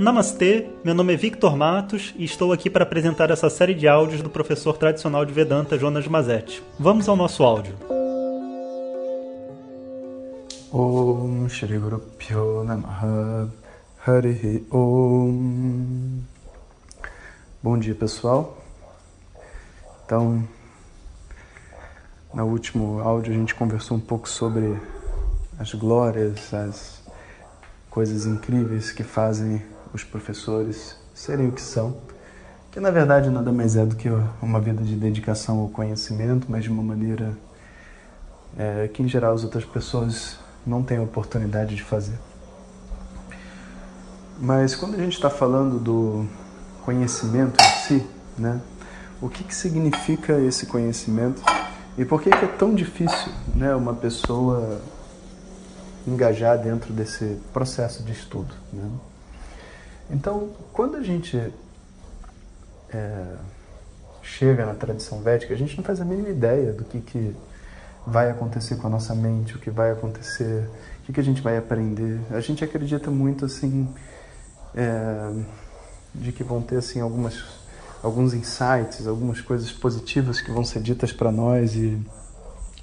Namastê, meu nome é Victor Matos e estou aqui para apresentar essa série de áudios do professor tradicional de Vedanta Jonas Mazetti. Vamos ao nosso áudio. Om Shri Guru Pyo Namaha Om Bom dia pessoal. Então, no último áudio a gente conversou um pouco sobre as glórias, as coisas incríveis que fazem os professores serem o que são, que na verdade nada mais é do que uma vida de dedicação ao conhecimento, mas de uma maneira é, que em geral as outras pessoas não têm a oportunidade de fazer. Mas quando a gente está falando do conhecimento em si, né, o que, que significa esse conhecimento e por que, que é tão difícil né, uma pessoa engajar dentro desse processo de estudo? Né? Então, quando a gente é, chega na tradição védica, a gente não faz a mínima ideia do que, que vai acontecer com a nossa mente, o que vai acontecer, o que, que a gente vai aprender. A gente acredita muito assim é, de que vão ter assim algumas alguns insights, algumas coisas positivas que vão ser ditas para nós e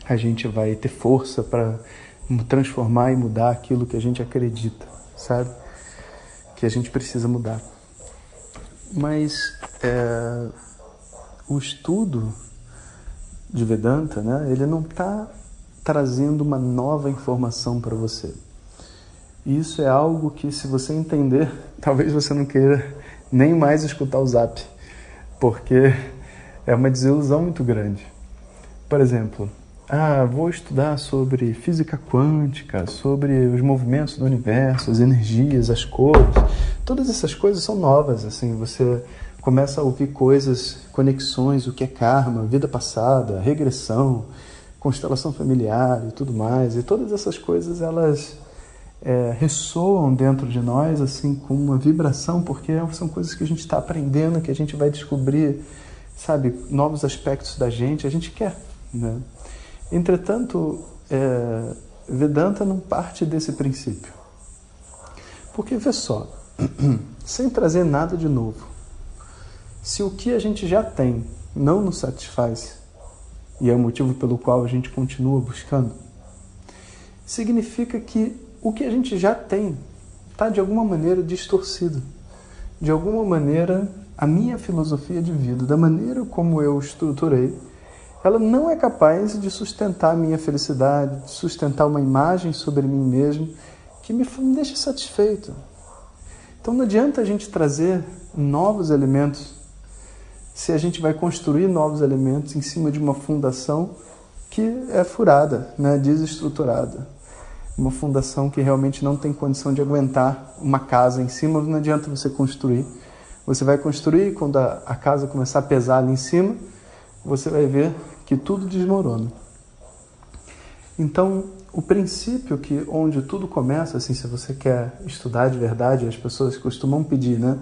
a gente vai ter força para transformar e mudar aquilo que a gente acredita, sabe? Que a gente precisa mudar. Mas é, o estudo de Vedanta, né, ele não está trazendo uma nova informação para você. Isso é algo que, se você entender, talvez você não queira nem mais escutar o Zap, porque é uma desilusão muito grande. Por exemplo, ah, vou estudar sobre física quântica, sobre os movimentos do universo, as energias, as cores. Todas essas coisas são novas, assim, você começa a ouvir coisas, conexões, o que é karma, vida passada, regressão, constelação familiar e tudo mais. E todas essas coisas, elas é, ressoam dentro de nós, assim, com uma vibração, porque são coisas que a gente está aprendendo, que a gente vai descobrir, sabe, novos aspectos da gente. A gente quer, né? Entretanto, é, Vedanta não parte desse princípio. Porque, vê só, sem trazer nada de novo, se o que a gente já tem não nos satisfaz, e é o motivo pelo qual a gente continua buscando, significa que o que a gente já tem está de alguma maneira distorcido. De alguma maneira, a minha filosofia de vida, da maneira como eu estruturei, ela não é capaz de sustentar a minha felicidade, de sustentar uma imagem sobre mim mesmo que me, me deixa satisfeito. Então não adianta a gente trazer novos elementos se a gente vai construir novos elementos em cima de uma fundação que é furada, né, desestruturada. Uma fundação que realmente não tem condição de aguentar uma casa em cima, não adianta você construir. Você vai construir quando a casa começar a pesar ali em cima, você vai ver que tudo desmorona. Então, o princípio que onde tudo começa, assim, se você quer estudar de verdade, as pessoas costumam pedir, né?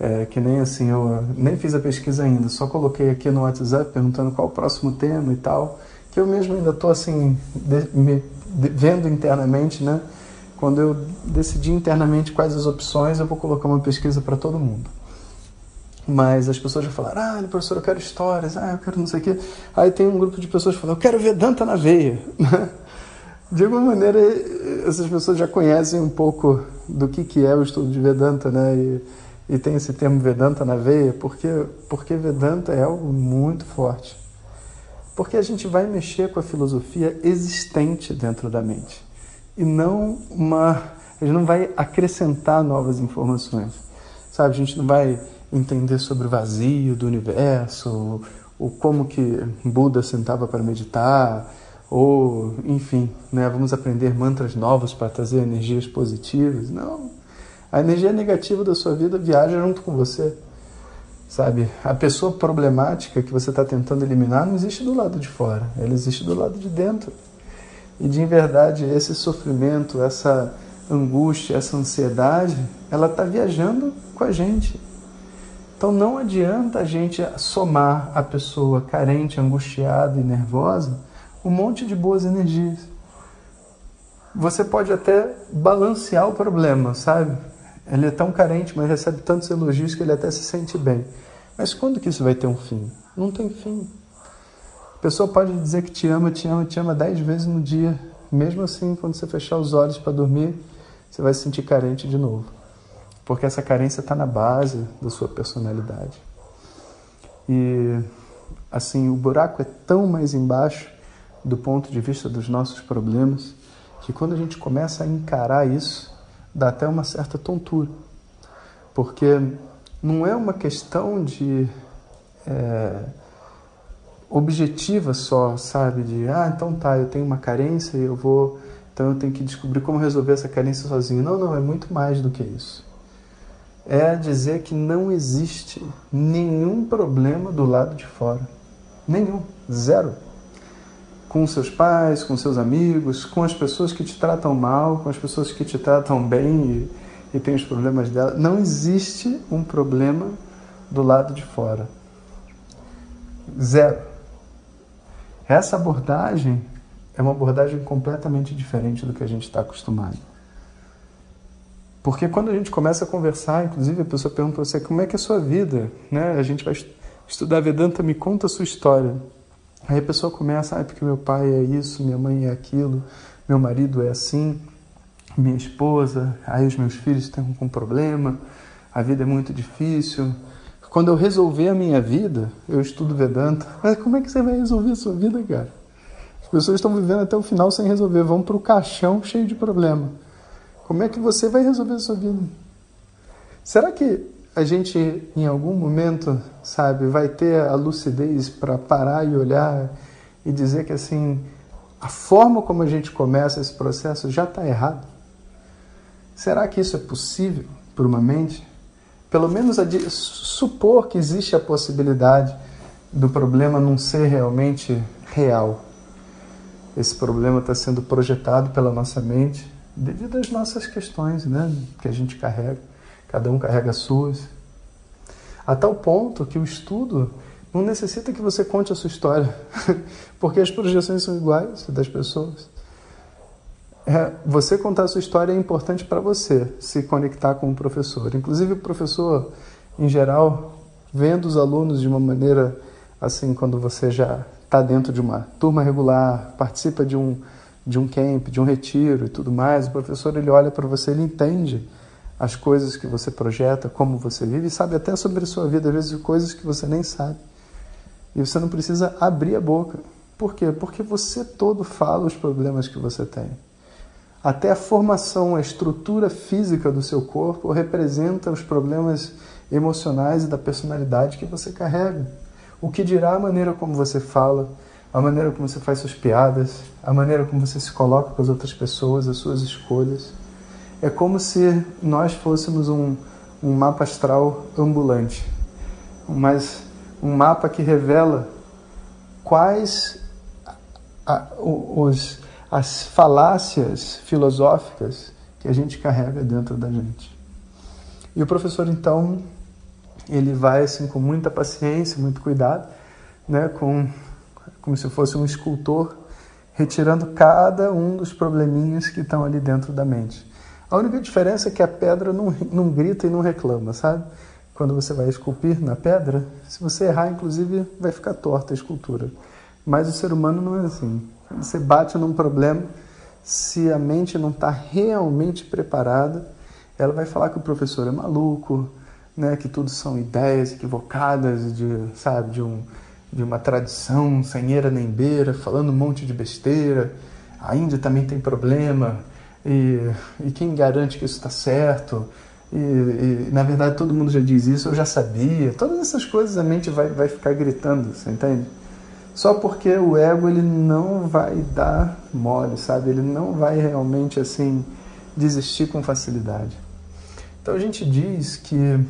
É, que nem assim, eu nem fiz a pesquisa ainda, só coloquei aqui no WhatsApp perguntando qual o próximo tema e tal, que eu mesmo ainda estou assim, de, me de, vendo internamente, né? Quando eu decidi internamente quais as opções, eu vou colocar uma pesquisa para todo mundo. Mas as pessoas já falaram, ah, professor, eu quero histórias, ah, eu quero não sei o quê. Aí tem um grupo de pessoas que falam, eu quero Vedanta na veia. De alguma maneira, essas pessoas já conhecem um pouco do que, que é o estudo de Vedanta, né? E, e tem esse termo Vedanta na veia, porque, porque Vedanta é algo muito forte. Porque a gente vai mexer com a filosofia existente dentro da mente. E não uma. A gente não vai acrescentar novas informações. Sabe? A gente não vai entender sobre o vazio do universo, ou como que Buda sentava para meditar, ou enfim, né, vamos aprender mantras novos para trazer energias positivas. Não, a energia negativa da sua vida viaja junto com você. Sabe, a pessoa problemática que você está tentando eliminar não existe do lado de fora, ela existe do lado de dentro. E de verdade, esse sofrimento, essa angústia, essa ansiedade, ela está viajando com a gente. Então não adianta a gente somar a pessoa carente, angustiada e nervosa um monte de boas energias. Você pode até balancear o problema, sabe? Ele é tão carente, mas recebe tantos elogios que ele até se sente bem. Mas quando que isso vai ter um fim? Não tem fim. A pessoa pode dizer que te ama, te ama, te ama dez vezes no dia. Mesmo assim, quando você fechar os olhos para dormir, você vai se sentir carente de novo. Porque essa carência está na base da sua personalidade. E assim, o buraco é tão mais embaixo do ponto de vista dos nossos problemas que quando a gente começa a encarar isso, dá até uma certa tontura. Porque não é uma questão de é, objetiva só, sabe? De, ah, então tá, eu tenho uma carência e eu vou. Então eu tenho que descobrir como resolver essa carência sozinho. Não, não, é muito mais do que isso. É dizer que não existe nenhum problema do lado de fora. Nenhum. Zero com seus pais, com seus amigos, com as pessoas que te tratam mal, com as pessoas que te tratam bem e, e os problemas dela. Não existe um problema do lado de fora. Zero. Essa abordagem é uma abordagem completamente diferente do que a gente está acostumado. Porque quando a gente começa a conversar, inclusive a pessoa pergunta para você como é que é a sua vida, né? A gente vai estudar Vedanta, me conta a sua história. Aí a pessoa começa, ah, porque meu pai é isso, minha mãe é aquilo, meu marido é assim, minha esposa, aí os meus filhos estão com problema, a vida é muito difícil. Quando eu resolver a minha vida, eu estudo Vedanta. Mas como é que você vai resolver a sua vida, cara? As pessoas estão vivendo até o final sem resolver, vão para o caixão cheio de problema. Como é que você vai resolver a sua vida? Será que a gente em algum momento, sabe, vai ter a lucidez para parar e olhar e dizer que assim, a forma como a gente começa esse processo já está errado? Será que isso é possível por uma mente? Pelo menos supor que existe a possibilidade do problema não ser realmente real. Esse problema está sendo projetado pela nossa mente devido às nossas questões né, que a gente carrega. Cada um carrega as suas. A tal ponto que o estudo não necessita que você conte a sua história, porque as projeções são iguais das pessoas. É, você contar a sua história é importante para você se conectar com o professor. Inclusive, o professor, em geral, vendo os alunos de uma maneira assim, quando você já está dentro de uma turma regular, participa de um, de um camp, de um retiro e tudo mais, o professor ele olha para você, ele entende as coisas que você projeta, como você vive, e sabe até sobre a sua vida, às vezes coisas que você nem sabe. E você não precisa abrir a boca. Por quê? Porque você todo fala os problemas que você tem. Até a formação, a estrutura física do seu corpo representa os problemas emocionais e da personalidade que você carrega. O que dirá a maneira como você fala, a maneira como você faz suas piadas, a maneira como você se coloca com as outras pessoas, as suas escolhas. É como se nós fôssemos um, um mapa astral ambulante, mas um mapa que revela quais a, os, as falácias filosóficas que a gente carrega dentro da gente. E o professor, então, ele vai assim com muita paciência, muito cuidado, né, com como se fosse um escultor retirando cada um dos probleminhas que estão ali dentro da mente. A única diferença é que a pedra não, não grita e não reclama, sabe? Quando você vai esculpir na pedra, se você errar, inclusive, vai ficar torta a escultura. Mas o ser humano não é assim. Você bate num problema, se a mente não está realmente preparada, ela vai falar que o professor é maluco, né? Que tudo são ideias equivocadas de, sabe, de um de uma tradição sem eira nem beira, falando um monte de besteira. A Índia também tem problema e, e quem garante que isso está certo? E, e, na verdade todo mundo já diz isso, eu já sabia. Todas essas coisas a mente vai, vai ficar gritando, você entende? Só porque o ego ele não vai dar mole, sabe? Ele não vai realmente assim desistir com facilidade. Então a gente diz que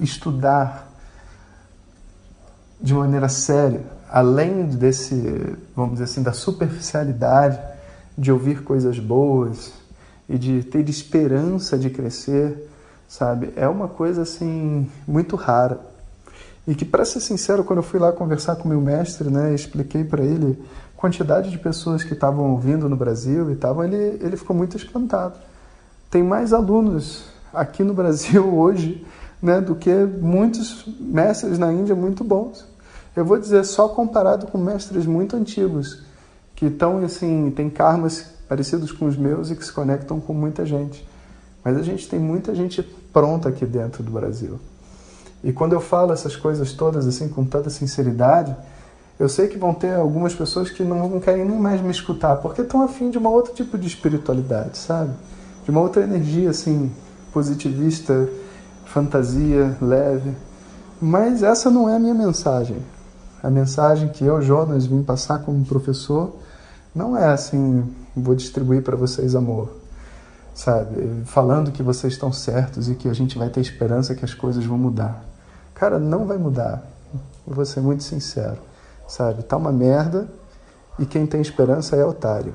estudar de maneira séria, além desse, vamos dizer assim, da superficialidade de ouvir coisas boas e de ter esperança de crescer, sabe? É uma coisa assim muito rara. E que para ser sincero, quando eu fui lá conversar com meu mestre, né, expliquei para ele a quantidade de pessoas que estavam ouvindo no Brasil e estavam, ele ele ficou muito espantado. Tem mais alunos aqui no Brasil hoje né, do que muitos mestres na Índia muito bons. Eu vou dizer só comparado com mestres muito antigos, que estão assim, têm karmas parecidos com os meus e que se conectam com muita gente. Mas a gente tem muita gente pronta aqui dentro do Brasil. E quando eu falo essas coisas todas assim com tanta sinceridade, eu sei que vão ter algumas pessoas que não querem nem mais me escutar, porque estão afim de um outro tipo de espiritualidade, sabe? De uma outra energia assim positivista, fantasia leve. Mas essa não é a minha mensagem. A mensagem que eu, Jonas, vim passar como professor não é assim, vou distribuir para vocês amor, sabe? Falando que vocês estão certos e que a gente vai ter esperança que as coisas vão mudar. Cara, não vai mudar. vou ser muito sincero, sabe? Tá uma merda e quem tem esperança é otário.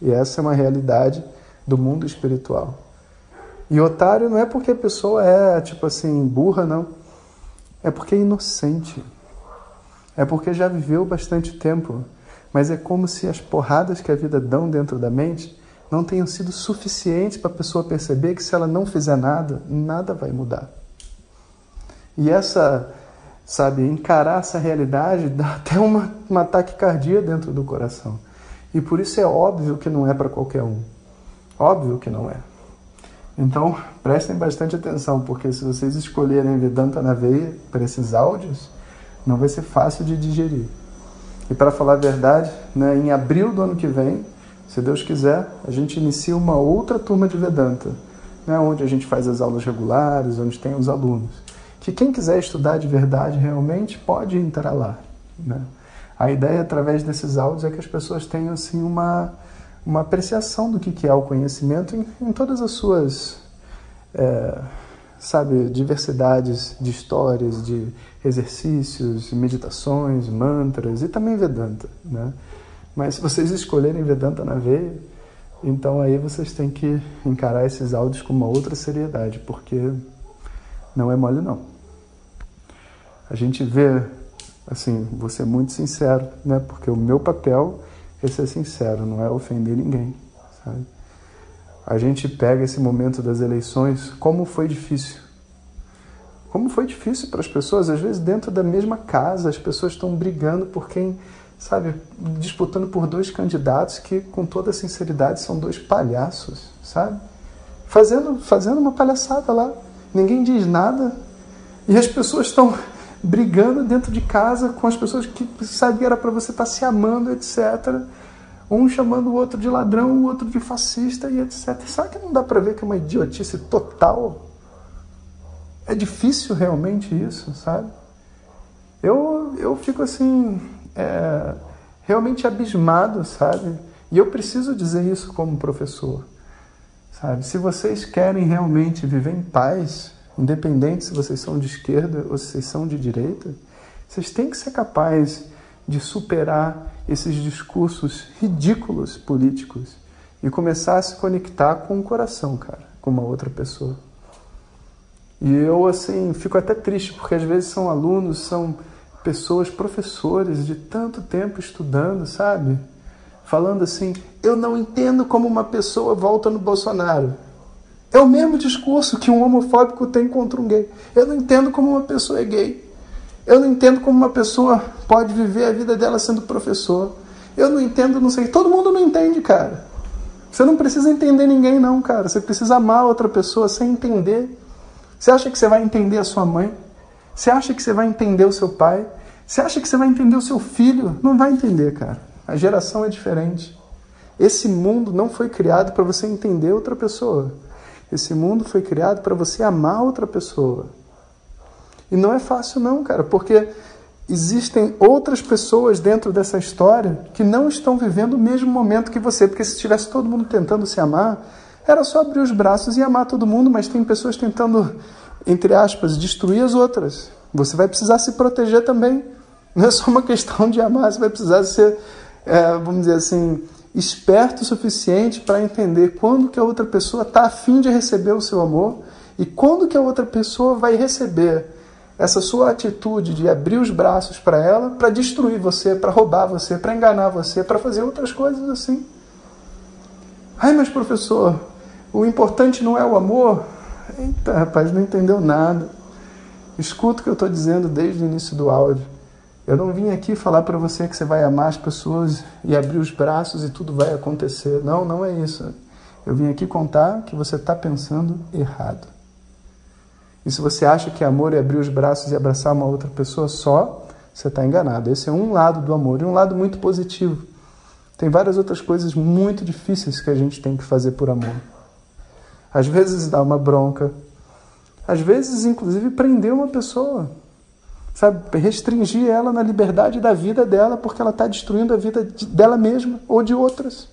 E essa é uma realidade do mundo espiritual. E otário não é porque a pessoa é, tipo assim, burra, não. É porque é inocente. É porque já viveu bastante tempo. Mas é como se as porradas que a vida dão dentro da mente não tenham sido suficientes para a pessoa perceber que se ela não fizer nada, nada vai mudar. E essa, sabe, encarar essa realidade dá até uma, um ataque cardíaco dentro do coração. E por isso é óbvio que não é para qualquer um. Óbvio que não é. Então, prestem bastante atenção, porque se vocês escolherem Vedanta na veia para esses áudios, não vai ser fácil de digerir. E para falar a verdade, né, em abril do ano que vem, se Deus quiser, a gente inicia uma outra turma de Vedanta, né, onde a gente faz as aulas regulares, onde tem os alunos. Que quem quiser estudar de verdade realmente pode entrar lá. Né? A ideia através desses áudios é que as pessoas tenham assim uma uma apreciação do que é o conhecimento em, em todas as suas, é, sabe, diversidades de histórias, de exercícios, meditações, mantras e também Vedanta, né? Mas se vocês escolherem Vedanta na veia, então aí vocês têm que encarar esses áudios com uma outra seriedade, porque não é mole não. A gente vê, assim, vou ser muito sincero, né? Porque o meu papel é ser sincero, não é ofender ninguém, sabe? A gente pega esse momento das eleições, como foi difícil. Como foi difícil para as pessoas, às vezes dentro da mesma casa, as pessoas estão brigando por quem, sabe, disputando por dois candidatos que, com toda sinceridade, são dois palhaços, sabe? Fazendo, fazendo uma palhaçada lá. Ninguém diz nada e as pessoas estão brigando dentro de casa com as pessoas que sabe era para você estar tá se amando, etc. Um chamando o outro de ladrão, o outro de fascista e etc. Sabe que não dá para ver que é uma idiotice total? É difícil realmente isso, sabe? Eu, eu fico assim, é, realmente abismado, sabe? E eu preciso dizer isso como professor, sabe? Se vocês querem realmente viver em paz, independente se vocês são de esquerda ou se vocês são de direita, vocês têm que ser capazes de superar esses discursos ridículos políticos e começar a se conectar com o coração, cara, com uma outra pessoa. E eu, assim, fico até triste, porque às vezes são alunos, são pessoas, professores de tanto tempo estudando, sabe? Falando assim: eu não entendo como uma pessoa volta no Bolsonaro. É o mesmo discurso que um homofóbico tem contra um gay. Eu não entendo como uma pessoa é gay. Eu não entendo como uma pessoa pode viver a vida dela sendo professor. Eu não entendo, não sei. Todo mundo não entende, cara. Você não precisa entender ninguém, não, cara. Você precisa amar outra pessoa sem entender. Você acha que você vai entender a sua mãe? Você acha que você vai entender o seu pai? Você acha que você vai entender o seu filho? Não vai entender, cara. A geração é diferente. Esse mundo não foi criado para você entender outra pessoa. Esse mundo foi criado para você amar outra pessoa. E não é fácil, não, cara, porque existem outras pessoas dentro dessa história que não estão vivendo o mesmo momento que você. Porque se estivesse todo mundo tentando se amar, era só abrir os braços e amar todo mundo, mas tem pessoas tentando, entre aspas, destruir as outras. Você vai precisar se proteger também. Não é só uma questão de amar, você vai precisar ser, é, vamos dizer assim, esperto o suficiente para entender quando que a outra pessoa está afim de receber o seu amor e quando que a outra pessoa vai receber essa sua atitude de abrir os braços para ela para destruir você, para roubar você, para enganar você, para fazer outras coisas assim. Ai, mas professor, o importante não é o amor? Eita, rapaz, não entendeu nada. Escuta o que eu estou dizendo desde o início do áudio. Eu não vim aqui falar para você que você vai amar as pessoas e abrir os braços e tudo vai acontecer. Não, não é isso. Eu vim aqui contar que você está pensando errado. E se você acha que amor é abrir os braços e abraçar uma outra pessoa só, você está enganado. Esse é um lado do amor e um lado muito positivo. Tem várias outras coisas muito difíceis que a gente tem que fazer por amor. Às vezes dar uma bronca, às vezes, inclusive, prender uma pessoa, sabe? Restringir ela na liberdade da vida dela porque ela está destruindo a vida dela mesma ou de outras.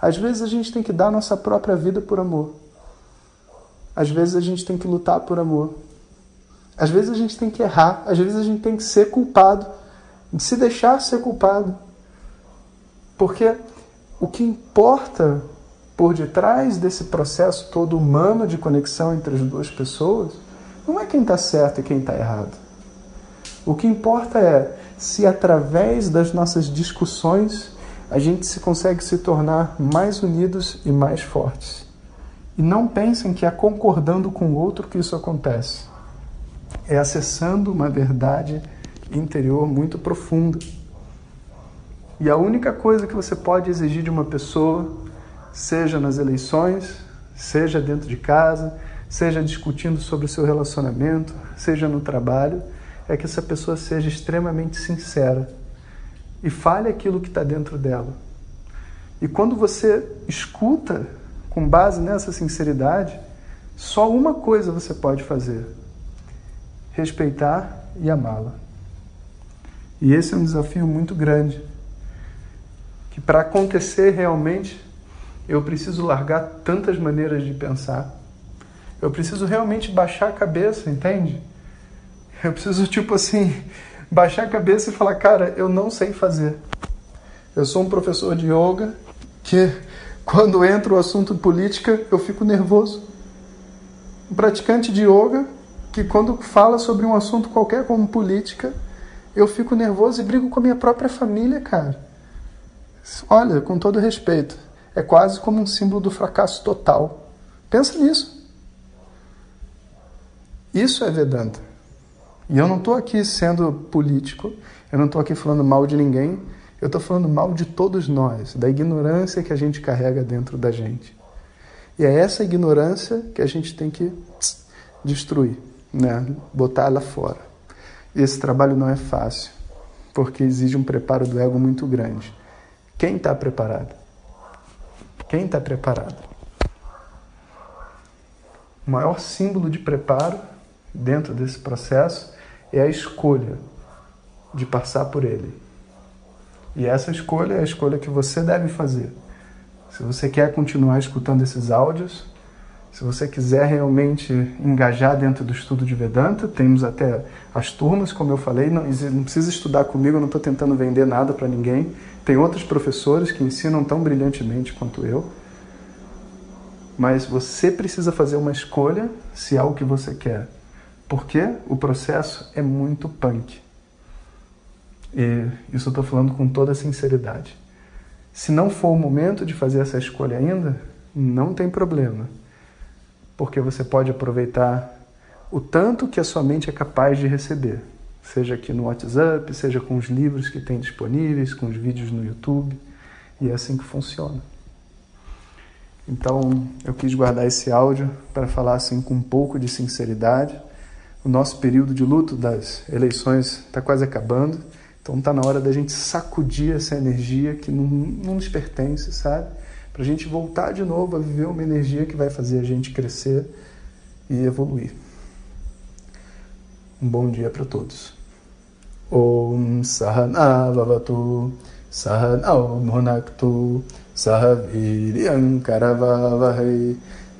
Às vezes a gente tem que dar nossa própria vida por amor. Às vezes a gente tem que lutar por amor. Às vezes a gente tem que errar. Às vezes a gente tem que ser culpado. Se deixar ser culpado. Porque o que importa por detrás desse processo todo humano de conexão entre as duas pessoas não é quem está certo e quem está errado. O que importa é se através das nossas discussões a gente se consegue se tornar mais unidos e mais fortes. E não pensem que é concordando com o outro que isso acontece. É acessando uma verdade interior muito profunda. E a única coisa que você pode exigir de uma pessoa, seja nas eleições, seja dentro de casa, seja discutindo sobre o seu relacionamento, seja no trabalho, é que essa pessoa seja extremamente sincera e fale aquilo que está dentro dela. E quando você escuta com base nessa sinceridade, só uma coisa você pode fazer: respeitar e amá-la. E esse é um desafio muito grande que para acontecer realmente eu preciso largar tantas maneiras de pensar. Eu preciso realmente baixar a cabeça, entende? Eu preciso, tipo assim, baixar a cabeça e falar: cara, eu não sei fazer. Eu sou um professor de yoga que, quando entra o assunto política, eu fico nervoso. Um praticante de yoga que, quando fala sobre um assunto qualquer como política, eu fico nervoso e brigo com a minha própria família, cara. Olha, com todo respeito, é quase como um símbolo do fracasso total. Pensa nisso. Isso é Vedanta. E eu não estou aqui sendo político, eu não estou aqui falando mal de ninguém, eu estou falando mal de todos nós, da ignorância que a gente carrega dentro da gente. E é essa ignorância que a gente tem que destruir, né? botar ela fora. E esse trabalho não é fácil, porque exige um preparo do ego muito grande. Quem está preparado? Quem está preparado? O maior símbolo de preparo dentro desse processo é a escolha de passar por ele. E essa escolha é a escolha que você deve fazer. Se você quer continuar escutando esses áudios, se você quiser realmente engajar dentro do estudo de Vedanta, temos até as turmas, como eu falei, não, não precisa estudar comigo, eu não estou tentando vender nada para ninguém. Tem outros professores que ensinam tão brilhantemente quanto eu. Mas você precisa fazer uma escolha se é o que você quer. Porque o processo é muito punk. E isso eu estou falando com toda sinceridade. Se não for o momento de fazer essa escolha ainda, não tem problema. Porque você pode aproveitar o tanto que a sua mente é capaz de receber. Seja aqui no WhatsApp, seja com os livros que tem disponíveis, com os vídeos no YouTube. E é assim que funciona. Então, eu quis guardar esse áudio para falar assim com um pouco de sinceridade o nosso período de luto das eleições está quase acabando, então está na hora da gente sacudir essa energia que não, não nos pertence, sabe? Para a gente voltar de novo a viver uma energia que vai fazer a gente crescer e evoluir. Um bom dia para todos. Om Sahana Vavatu Sahana Bhunaktu Sahaviryam